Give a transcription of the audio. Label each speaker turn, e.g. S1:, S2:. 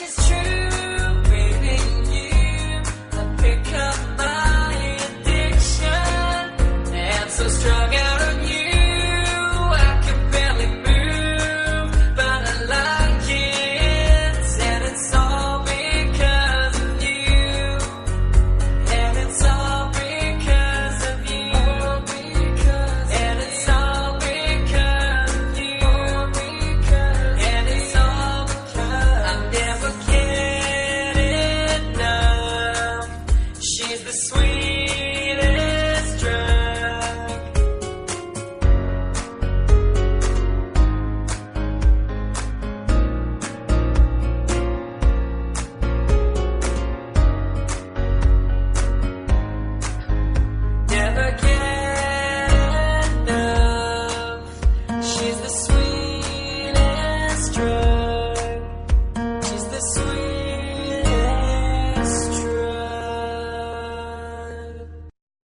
S1: Which